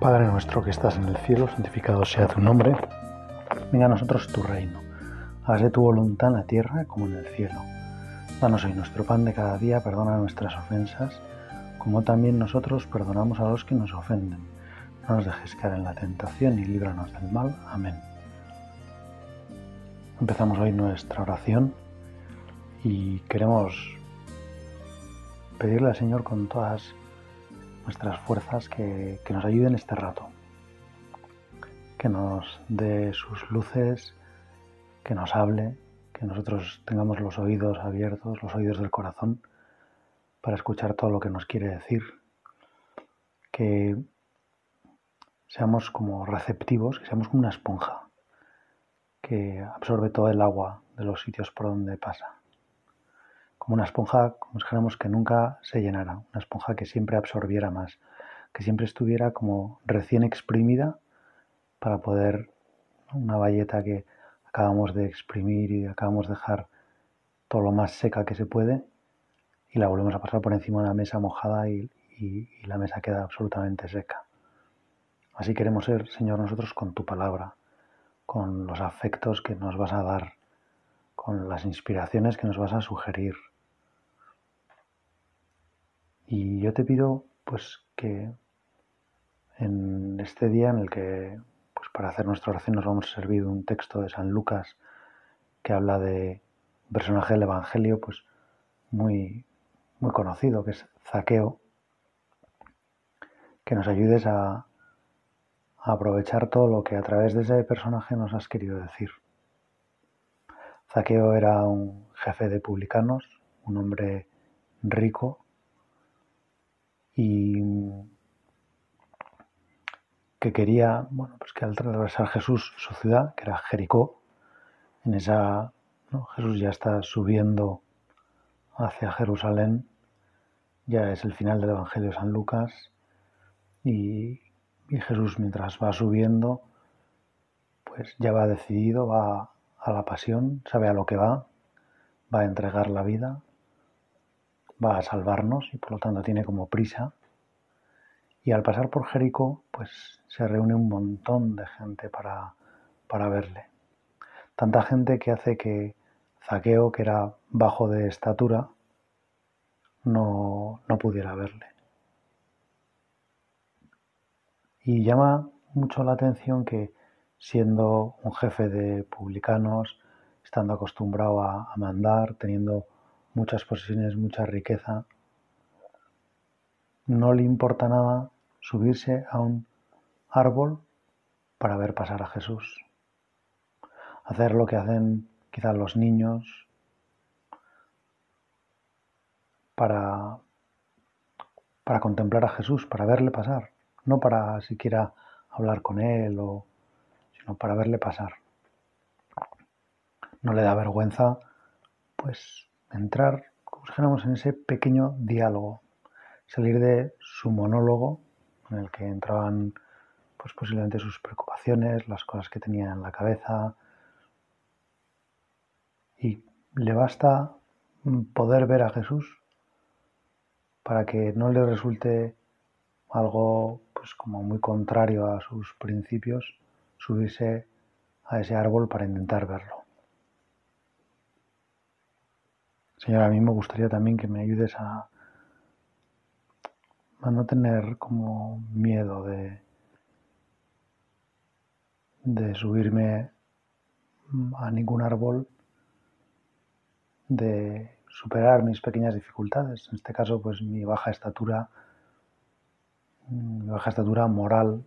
Padre nuestro que estás en el cielo, santificado sea tu nombre. Venga a nosotros tu reino. Hágase tu voluntad en la tierra como en el cielo. Danos hoy nuestro pan de cada día, perdona nuestras ofensas, como también nosotros perdonamos a los que nos ofenden. No nos dejes caer en la tentación y líbranos del mal. Amén. Empezamos hoy nuestra oración y queremos pedirle al Señor con todas nuestras fuerzas que, nos ayuden este rato, que nos dé sus luces, que nos hable, que nosotros tengamos los oídos abiertos, los oídos del corazón, para escuchar todo lo que nos quiere decir, que seamos como receptivos, que seamos como una esponja que absorbe todo el agua de los sitios por donde pasa como una esponja, como dijéramos que nunca se llenara, una esponja que siempre absorbiera más, que siempre estuviera como recién exprimida para poder, una valleta que acabamos de exprimir y acabamos de dejar todo lo más seca que se puede y la volvemos a pasar por encima de una mesa mojada y, y la mesa queda absolutamente seca. Así queremos ser, Señor, nosotros con tu palabra, con los afectos que nos vas a dar, con las inspiraciones que nos vas a sugerir, y yo te pido pues que en este día en el que pues para hacer nuestra oración nos vamos a servir un texto de San Lucas que habla de un personaje del Evangelio pues muy, muy conocido que es Zaqueo, que nos ayudes a aprovechar todo lo que a través de ese personaje nos has querido decir. Zaqueo era un jefe de publicanos, un hombre rico, y que quería, bueno, pues que al atravesar Jesús su ciudad, que era Jericó, en esa, Jesús ya está subiendo hacia Jerusalén, ya es el final del Evangelio de San Lucas, y, y Jesús mientras va subiendo, pues ya va decidido, va a la pasión, sabe a lo que va, va a entregar la vida, va a salvarnos y por lo tanto tiene como prisa. Y al pasar por Jericó, pues se reúne un montón de gente para, para verle. Tanta gente que hace que Zaqueo, que era bajo de estatura, no, no pudiera verle. Y llama mucho la atención que siendo un jefe de publicanos, estando acostumbrado a, mandar, teniendo muchas posesiones, mucha riqueza, no le importa nada subirse a un árbol para ver pasar a Jesús. Hacer lo que hacen quizás los niños para, para contemplar a Jesús, para verle pasar, no para siquiera hablar con él, o, para verle pasar. No le da vergüenza, pues entrar, como dijéramos, en ese pequeño diálogo, salir de su monólogo en el que entraban pues posiblemente sus preocupaciones, las cosas que tenía en la cabeza. Y le basta poder ver a Jesús para que no le resulte algo pues como muy contrario a sus principios subirse a ese árbol para intentar verlo. Señor, a mí me gustaría también que me ayudes a, no tener como miedo de subirme a ningún árbol, de superar mis pequeñas dificultades, en este caso pues mi baja estatura, mi baja estatura moral,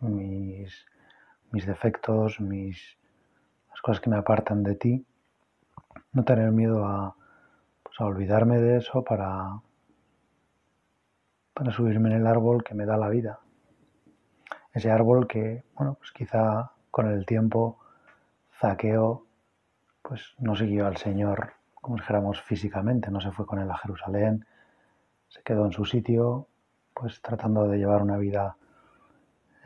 mis, mis defectos, mis, las cosas que me apartan de ti no tener miedo a, pues, a olvidarme de eso para, para subirme en el árbol que me da la vida. Ese árbol que, bueno, pues quizá con el tiempo Zaqueo pues no siguió al Señor, como dijéramos físicamente, no se fue con él a Jerusalén, se quedó en su sitio, pues tratando de llevar una vida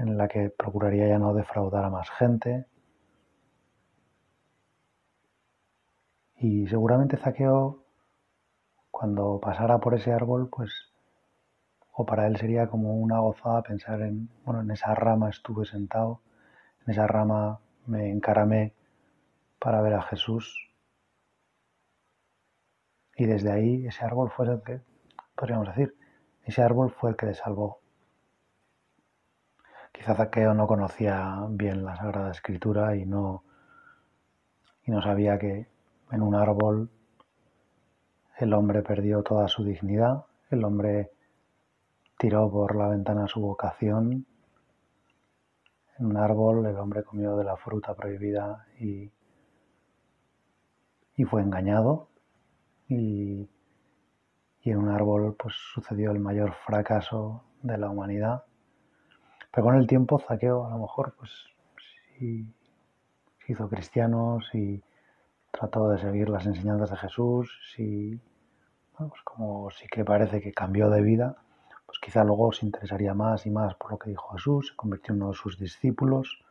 en la que procuraría ya no defraudar a más gente, Y seguramente Zaqueo, cuando pasara por ese árbol, pues o para él sería como una gozada pensar en, bueno, en esa rama estuve sentado, en esa rama me encaramé para ver a Jesús. Y desde ahí ese árbol fue el que, podríamos decir, ese árbol fue el que le salvó. Quizá Zaqueo no conocía bien la Sagrada Escritura y no, y no sabía que en un árbol el hombre perdió toda su dignidad, el hombre tiró por la ventana su vocación, en un árbol el hombre comió de la fruta prohibida y, y fue engañado y, y en un árbol pues sucedió el mayor fracaso de la humanidad. Pero con el tiempo Zaqueo a lo mejor pues sí se hizo cristiano, y trató de seguir las enseñanzas de Jesús, si pues como sí que parece que cambió de vida, pues quizá luego se interesaría más y más por lo que dijo Jesús, se convirtió en uno de sus discípulos.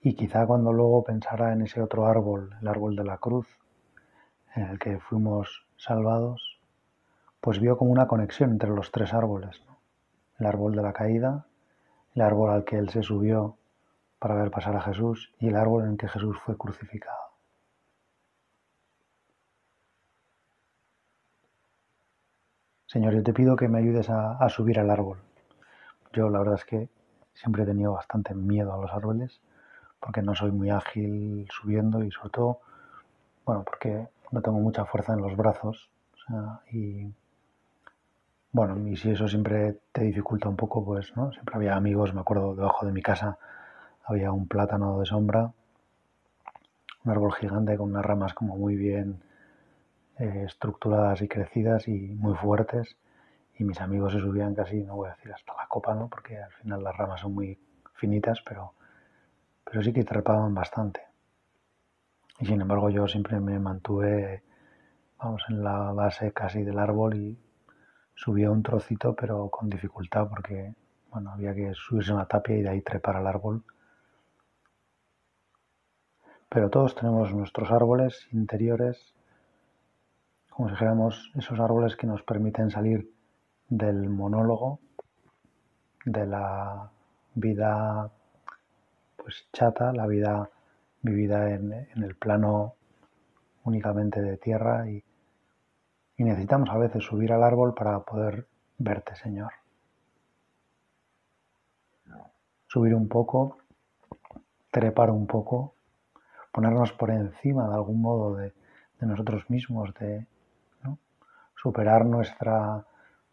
Y quizá cuando luego pensara en ese otro árbol, el árbol de la cruz, en el que fuimos salvados, pues vio como una conexión entre los tres árboles. El árbol de la caída, el árbol al que él se subió para ver pasar a Jesús y el árbol en que Jesús fue crucificado. Señor, yo te pido que me ayudes a, subir al árbol. Yo la verdad es que siempre he tenido bastante miedo a los árboles porque no soy muy ágil subiendo y sobre todo, bueno, porque no tengo mucha fuerza en los brazos. y bueno, y si eso siempre te dificulta un poco, pues, ¿no? Siempre había amigos, me acuerdo, debajo de mi casa había un plátano de sombra, un árbol gigante con unas ramas como muy bien eh, estructuradas y crecidas y muy fuertes. Y mis amigos se subían casi, no voy a decir hasta la copa, ¿no? porque al final las ramas son muy finitas, pero, pero sí que trepaban bastante. Y sin embargo yo siempre me mantuve, vamos, en la base casi del árbol y subía un trocito, pero con dificultad, porque bueno, había que subirse una tapia y de ahí trepar al árbol. Pero todos tenemos nuestros árboles interiores como si dijéramos esos árboles que nos permiten salir del monólogo, de la vida pues chata, la vida vivida en, el plano únicamente de tierra y, y necesitamos a veces subir al árbol para poder verte, Señor. Subir un poco, trepar un poco, ponernos por encima de algún modo de, nosotros mismos, de, superar nuestra,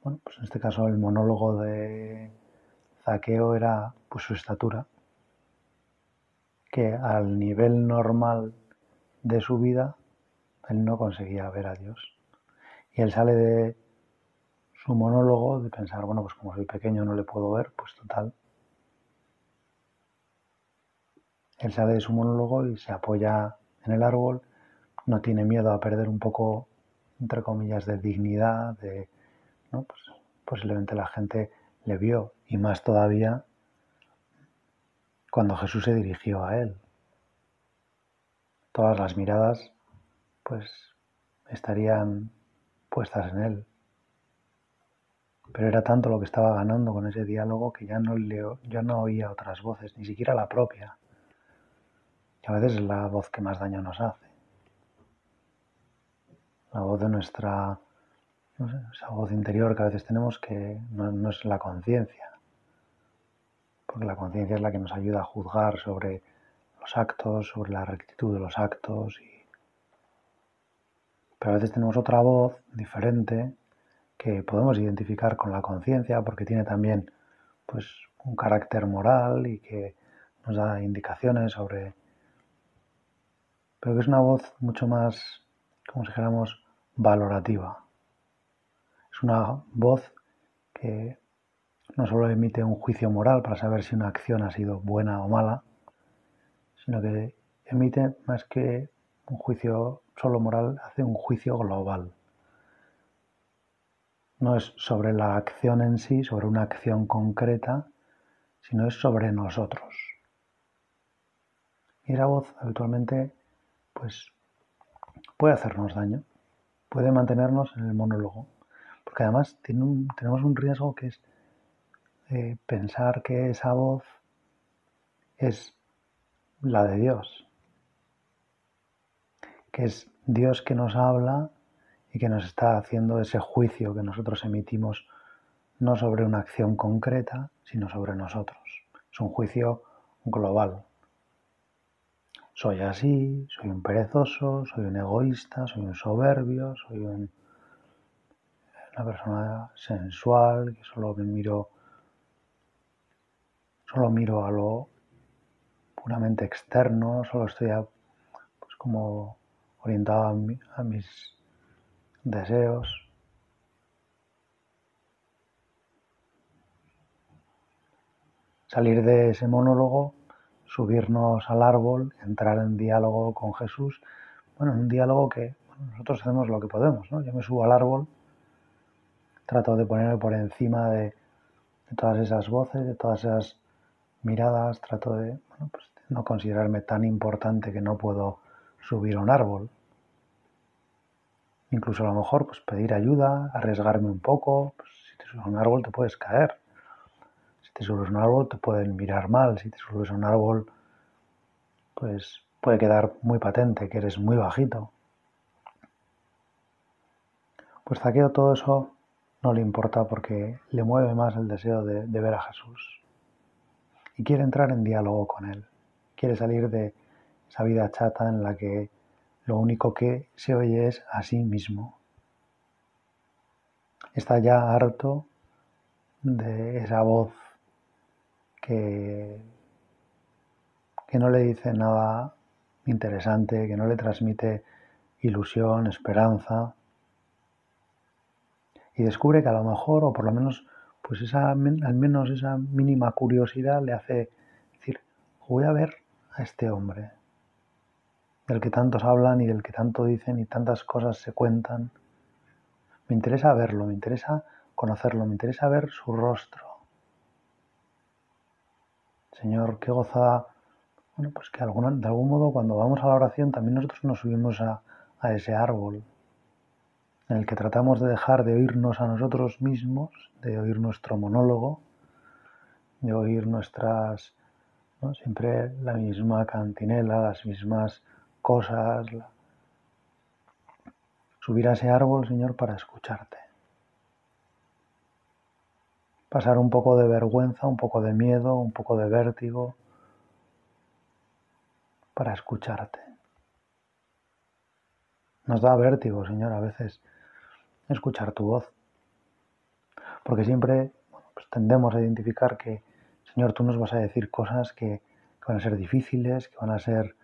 bueno, pues en este caso el monólogo de Zaqueo era pues su estatura, que al nivel normal de su vida él no conseguía ver a Dios. Él sale de su monólogo de pensar, bueno, pues como soy pequeño no le puedo ver, pues total. Él sale de su monólogo y se apoya en el árbol, no tiene miedo a perder un poco entre comillas, de dignidad, de, ¿no? Pues posiblemente la gente le vio y más todavía cuando Jesús se dirigió a él. Todas las miradas, pues, estarían puestas en él. Pero era tanto lo que estaba ganando con ese diálogo que ya no, le, ya no oía otras voces, ni siquiera la propia. Y a veces es la voz que más daño nos hace la voz de nuestra, esa voz interior que a veces tenemos que no, es la conciencia, porque la conciencia es la que nos ayuda a juzgar sobre los actos, sobre la rectitud de los actos. Y... Pero a veces tenemos otra voz diferente que podemos identificar con la conciencia porque tiene también pues, un carácter moral y que nos da indicaciones sobre... Pero que es una voz mucho más como si dijéramos, valorativa. Es una voz que no solo emite un juicio moral para saber si una acción ha sido buena o mala, sino que emite más que un juicio solo moral, hace un juicio global. No es sobre la acción en sí, sobre una acción concreta, sino es sobre nosotros. Y esa voz habitualmente pues puede hacernos daño, puede mantenernos en el monólogo, Porque además tenemos un riesgo que es eh, pensar que esa voz es la de Dios, que es Dios que nos habla y que nos está haciendo ese juicio que nosotros emitimos no sobre una acción concreta, sino sobre nosotros. Es un juicio global. Soy así, soy un perezoso, soy un egoísta, soy un soberbio, soy una persona sensual, que solo me miro, solo miro a lo puramente externo, solo estoy pues como orientado a mis deseos. Salir de ese monólogo subirnos al árbol, entrar en diálogo con Jesús, bueno, en un diálogo que nosotros hacemos lo que podemos, ¿no? Yo me subo al árbol, trato de ponerme por encima de, todas esas voces, de todas esas miradas, trato de, bueno, pues, no considerarme tan importante que no puedo subir a un árbol. Incluso a lo mejor pues pedir ayuda, arriesgarme un poco, pues, si te subes a un árbol te puedes caer te subes a un árbol te pueden mirar mal, si te subes a un árbol pues puede quedar muy patente que eres muy bajito. Pues Zaqueo todo eso no le importa porque le mueve más el deseo de, de ver a Jesús. Y quiere entrar en diálogo con Él. Quiere salir de esa vida chata en la que lo único que se oye es a sí mismo. Está ya harto de esa voz que, no le dice nada interesante, que no le transmite ilusión, esperanza. Y descubre que a lo mejor, o por lo menos, pues esa, al menos esa mínima curiosidad le hace decir, voy a ver a este hombre, del que tantos hablan y del que tanto dicen y tantas cosas se cuentan. Me interesa verlo, me interesa conocerlo, me interesa ver su rostro. Señor, qué gozada. Bueno, pues que de algún modo cuando vamos a la oración también nosotros nos subimos a, ese árbol en el que tratamos de dejar de oírnos a nosotros mismos, de oír nuestro monólogo, de oír nuestras, siempre la misma cantinela, las mismas cosas. Subir a ese árbol, Señor, para escucharte pasar un poco de vergüenza, un poco de miedo, un poco de vértigo para escucharte. Nos da vértigo, Señor, a veces escuchar tu voz, porque siempre pues tendemos a identificar que, Señor, tú nos vas a decir cosas que, que van a ser difíciles, que van a ser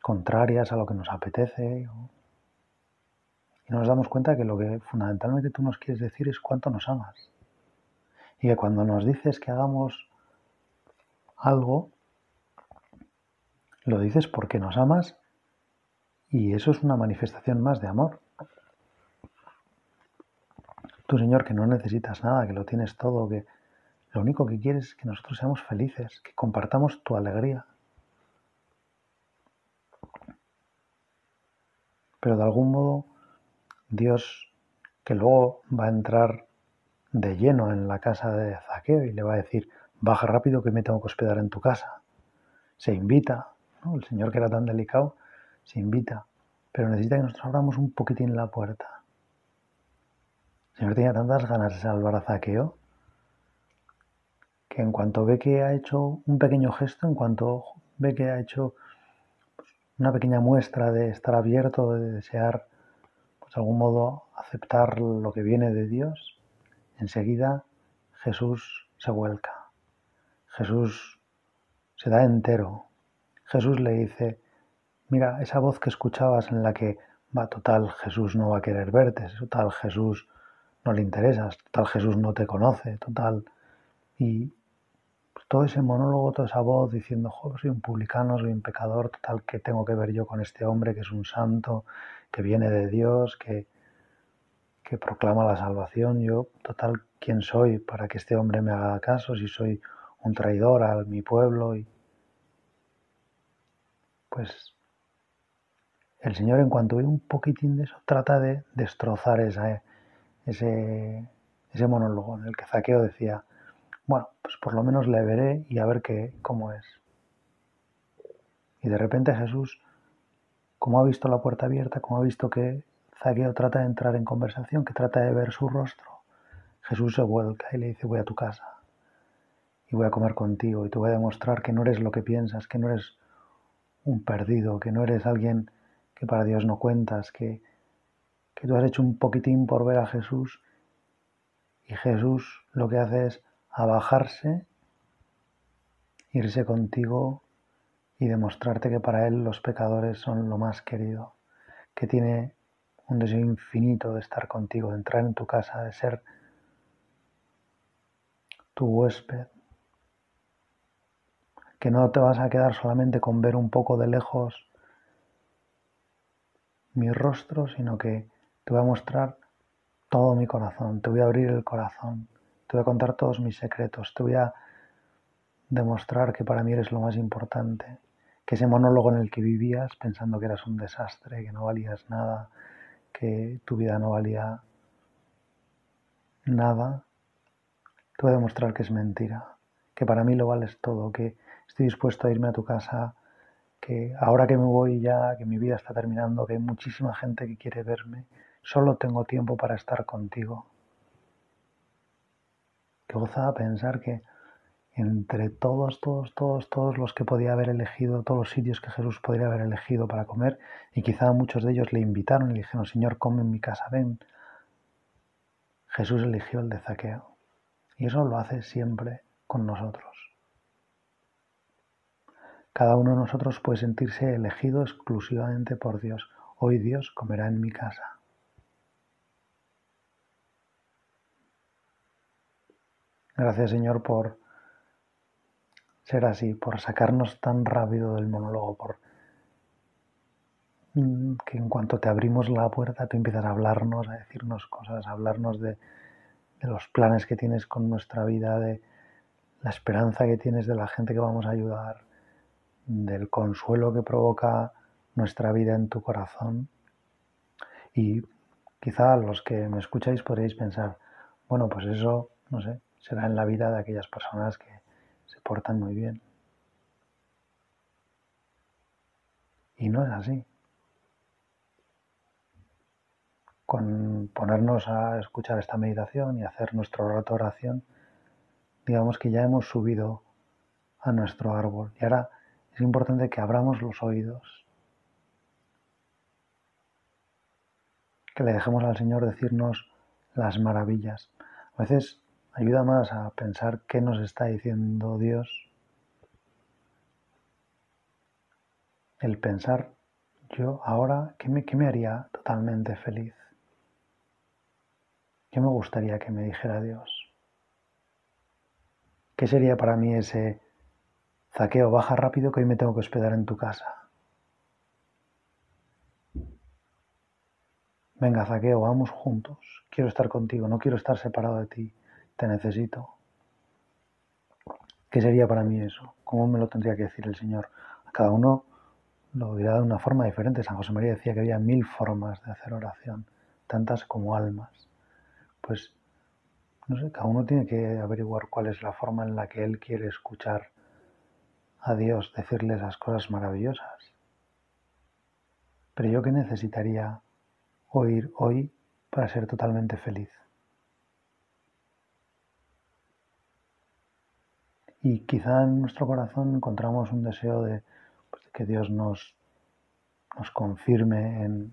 contrarias a lo que nos apetece. Y nos damos cuenta que lo que fundamentalmente tú nos quieres decir es cuánto nos amas y que cuando nos dices que hagamos algo, lo dices porque nos amas y eso es una manifestación más de amor. Tú, Señor, que no necesitas nada, que lo tienes todo, que lo único que quieres es que nosotros seamos felices, que compartamos tu alegría. Pero de algún modo, Dios, que luego va a entrar de lleno en la casa de Zaqueo y le va a decir, baja rápido que me tengo que hospedar en tu casa. Se invita, el señor que era tan delicado, se invita, pero necesita que nosotros abramos un poquitín la puerta. El señor tenía tantas ganas de salvar a Zaqueo que en cuanto ve que ha hecho un pequeño gesto, en cuanto ve que ha hecho una pequeña muestra de estar abierto, de desear, pues de algún modo aceptar lo que viene de Dios, Enseguida Jesús se vuelca. Jesús se da entero. Jesús le dice, mira, esa voz que escuchabas en la que va, total, Jesús no va a querer verte, total, Jesús no le interesas, total, Jesús no te conoce, total. Y todo ese monólogo, toda esa voz diciendo, soy un publicano, soy un pecador, total, ¿qué tengo que ver yo con este hombre que es un santo, que viene de Dios, que, proclama la salvación, yo, total, ¿quién soy para que este hombre me haga caso si soy un traidor a mi pueblo? Y pues el Señor en cuanto ve un poquitín de eso trata de destrozar ese, ese monólogo en el que Zaqueo decía, bueno, pues por lo menos le veré y a ver qué, cómo es. Y de repente Jesús, como ha visto la puerta abierta, como ha visto que Zaqueo trata de entrar en conversación, que trata de ver su rostro, Jesús se vuelca y le dice, voy a tu casa y voy a comer contigo y te voy a demostrar que no eres lo que piensas, que no eres un perdido, que no eres alguien que para Dios no cuentas, que, que tú has hecho un poquitín por ver a Jesús y Jesús lo que hace es abajarse, irse contigo y demostrarte que para Él los pecadores son lo más querido, que tiene un deseo infinito de estar contigo, de entrar en tu casa, de ser tu huésped, que no te vas a quedar solamente con ver un poco de lejos mi rostro, sino que te voy a mostrar todo mi corazón, te voy a abrir el corazón, te voy a contar todos mis secretos, te voy a demostrar que para mí eres lo más importante, que ese monólogo en el que vivías pensando que eras un desastre, que no valías nada, que tu vida no valía nada, te voy a demostrar que es mentira, que para mí lo vales todo, que estoy dispuesto a irme a tu casa, que ahora que me voy ya, que mi vida está terminando, que hay muchísima gente que quiere verme, solo tengo tiempo para estar contigo. Que gozaba pensar que entre todos, todos, todos, todos los que podía haber elegido, todos los sitios que Jesús podría haber elegido para comer, y quizá muchos de ellos le invitaron y le dijeron, Señor, come en mi casa, ven. Jesús eligió el de Zaqueo. Y eso lo hace siempre con nosotros. Cada uno de nosotros puede sentirse elegido exclusivamente por Dios. Hoy Dios comerá en mi casa. Gracias Señor por ser así, por sacarnos tan rápido del monólogo, por mm, que en cuanto te abrimos la puerta tú empiezas a hablarnos, a decirnos cosas, a hablarnos de, de los planes que tienes con nuestra vida, de la esperanza que tienes de la gente que vamos a ayudar, del consuelo que provoca nuestra vida en tu corazón. Y quizá los que me escucháis podréis pensar, bueno, pues eso, no sé, será en la vida de aquellas personas que se portan muy bien. Y no es así. Con ponernos a escuchar esta meditación y hacer nuestro rato de oración, digamos que ya hemos subido a nuestro árbol. Y ahora es importante que abramos los oídos, que le dejemos al Señor decirnos las maravillas. A veces ayuda más a pensar qué nos está diciendo Dios el pensar yo ahora, ¿qué me, qué me haría totalmente feliz? ¿Qué me gustaría que me dijera Dios? ¿Qué sería para mí ese Zaqueo, baja rápido que hoy me tengo que hospedar en tu casa. Venga, Zaqueo, vamos juntos. Quiero estar contigo, no quiero estar separado de ti. Te necesito. ¿Qué sería para mí eso? ¿Cómo me lo tendría que decir el Señor? Cada uno lo dirá de una forma diferente. San José María decía que había mil formas de hacer oración, tantas como almas. Pues, no sé, cada uno tiene que averiguar cuál es la forma en la que él quiere escuchar a Dios decirle esas cosas maravillosas. Pero yo qué necesitaría oír hoy para ser totalmente feliz. Y quizá en nuestro corazón encontramos un deseo de, pues, que Dios nos, nos confirme en,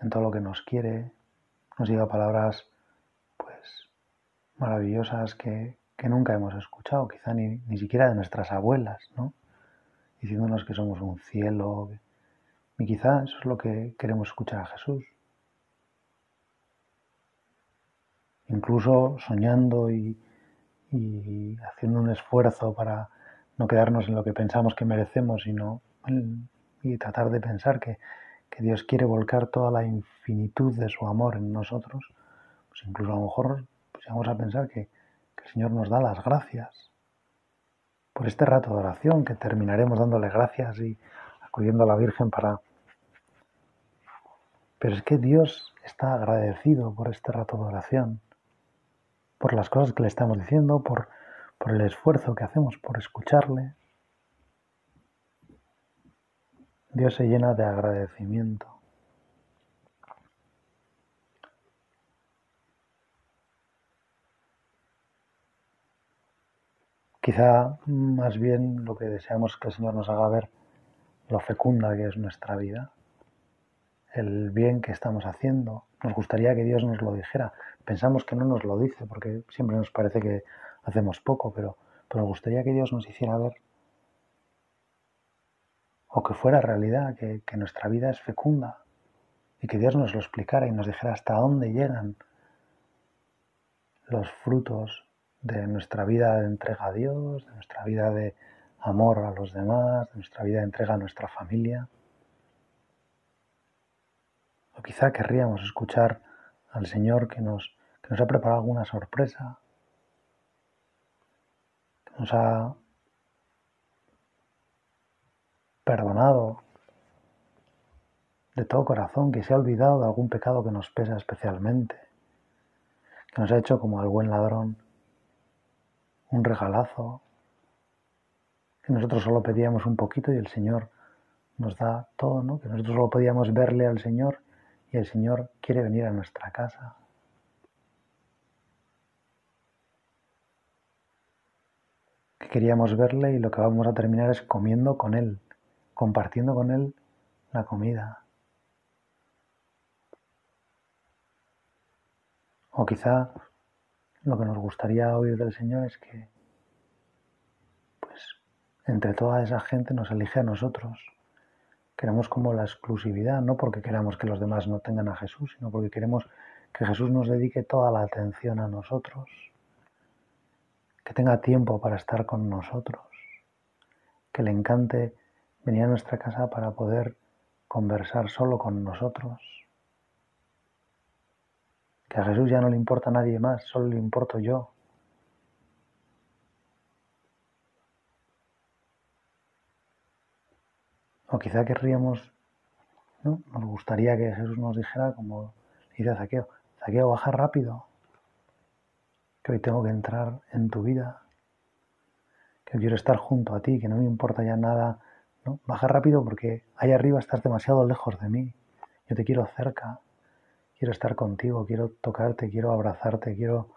en todo lo que nos quiere, nos diga palabras pues maravillosas que, que nunca hemos escuchado, quizá ni, ni siquiera de nuestras abuelas, ¿no? diciéndonos que somos un cielo. Y quizá eso es lo que queremos escuchar a Jesús. Incluso soñando y, y haciendo un esfuerzo para no quedarnos en lo que pensamos que merecemos, sino y tratar de pensar que, que, Dios quiere volcar toda la infinitud de su amor en nosotros, pues incluso a lo mejor pues vamos a pensar que, el Señor nos da las gracias por este rato de oración que terminaremos dándole gracias y acudiendo a la Virgen para... Pero es que Dios está agradecido por este rato de oración, por las cosas que le estamos diciendo, por, por el esfuerzo que hacemos por escucharle. Dios se llena de agradecimiento. Quizá más bien lo que deseamos que el Señor nos haga ver lo fecunda que es nuestra vida, el bien que estamos haciendo. Nos gustaría que Dios nos lo dijera. Pensamos que no nos lo dice porque siempre nos parece que hacemos poco, pero, pero gustaría que Dios nos hiciera ver o que fuera realidad, que, que nuestra vida es fecunda y que Dios nos lo explicara y nos dijera hasta dónde llegan los frutos de nuestra vida de entrega a Dios, de nuestra vida de amor a los demás, de nuestra vida de entrega a nuestra familia. O quizá querríamos escuchar al Señor que nos, que nos ha preparado alguna sorpresa, que nos ha perdonado de todo corazón, que se ha olvidado de algún pecado que nos pesa especialmente, que nos ha hecho como al buen ladrón un regalazo, que nosotros solo pedíamos un poquito y el Señor nos da todo, ¿no? Que nosotros solo podíamos verle al Señor y el Señor quiere venir a nuestra casa. Que queríamos verle y lo que vamos a terminar es comiendo con Él, compartiendo con Él la comida. O quizá lo que nos gustaría oír del Señor es que, pues, entre toda esa gente nos elige a nosotros. Queremos como la exclusividad, no porque queramos que los demás no tengan a Jesús, sino porque queremos que Jesús nos dedique toda la atención a nosotros, que tenga tiempo para estar con nosotros, que le encante venir a nuestra casa para poder conversar solo con nosotros que a Jesús ya no le importa nadie más, solo le importo yo. O quizá querríamos, ¿no? Nos gustaría que Jesús nos dijera, como dice Zaqueo, Zaqueo, baja rápido, que hoy tengo que entrar en tu vida, que quiero estar junto a ti, que no me importa ya nada, ¿no? Baja rápido porque ahí arriba estás demasiado lejos de mí, yo te quiero cerca quiero estar contigo, quiero tocarte, quiero abrazarte, quiero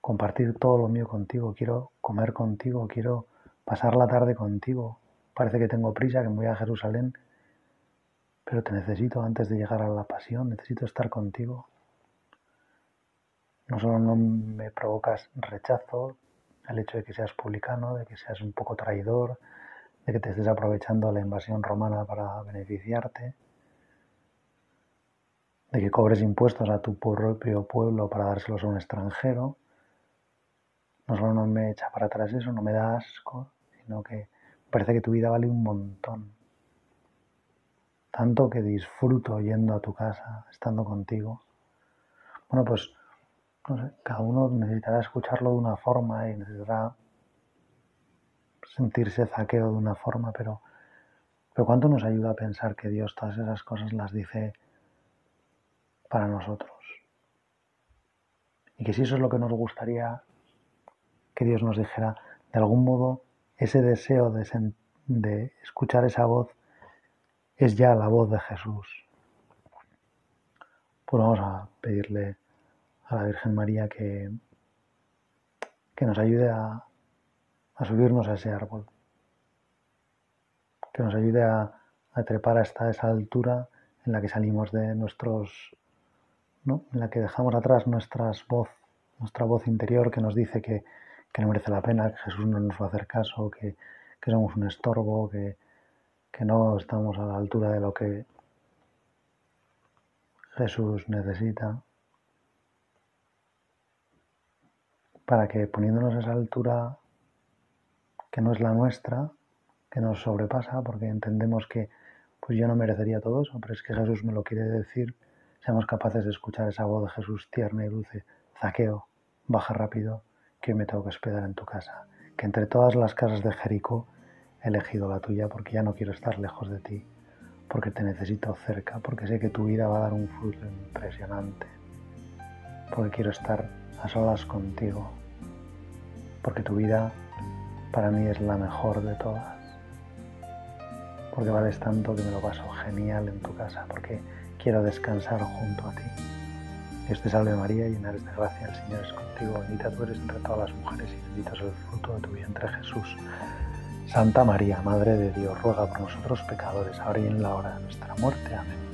compartir todo lo mío contigo, quiero comer contigo, quiero pasar la tarde contigo. Parece que tengo prisa, que me voy a Jerusalén, pero te necesito antes de llegar a la pasión, necesito estar contigo. No solo no me provocas rechazo, el hecho de que seas publicano, de que seas un poco traidor, de que te estés aprovechando la invasión romana para beneficiarte, de que cobres impuestos a tu propio pueblo para dárselos a un extranjero, no solo no me echa para atrás eso, no me da asco, sino que parece que tu vida vale un montón. Tanto que disfruto yendo a tu casa, estando contigo. Bueno, pues, no sé, cada uno necesitará escucharlo de una forma y necesitará sentirse zaqueo de una forma, pero, pero ¿cuánto nos ayuda a pensar que Dios todas esas cosas las dice para nosotros. Y que si eso es lo que nos gustaría que Dios nos dijera, de algún modo ese deseo de, de escuchar esa voz es ya la voz de Jesús. Pues vamos a pedirle a la Virgen María que, que nos ayude a, a subirnos a ese árbol, que nos ayude a, a trepar hasta esa altura en la que salimos de nuestros en la que dejamos atrás nuestras voz, nuestra voz interior que nos dice que, no merece la pena, que Jesús no nos va a hacer caso, que, somos un estorbo, que, que no estamos a la altura de lo que Jesús necesita, para que poniéndonos a esa altura que no es la nuestra, que nos sobrepasa, porque entendemos que pues yo no merecería todo eso, pero es que Jesús me lo quiere decir seamos capaces de escuchar esa voz de Jesús tierna y dulce. Zaqueo, baja rápido, que me tengo que hospedar en tu casa. Que entre todas las casas de Jericó he elegido la tuya porque ya no quiero estar lejos de ti. porque te necesito cerca, porque sé que tu vida va a dar un fruto impresionante, porque quiero estar a solas contigo, porque tu vida para mí es la mejor de todas, porque vales tanto que me lo paso genial en tu casa, porque quiero descansar junto a ti. Dios te salve María, llena eres de gracia, el Señor es contigo, bendita tú eres entre todas las mujeres y bendito es el fruto de tu vientre Jesús. Santa María, Madre de Dios, ruega por nosotros pecadores, ahora y en la hora de nuestra muerte. Amén.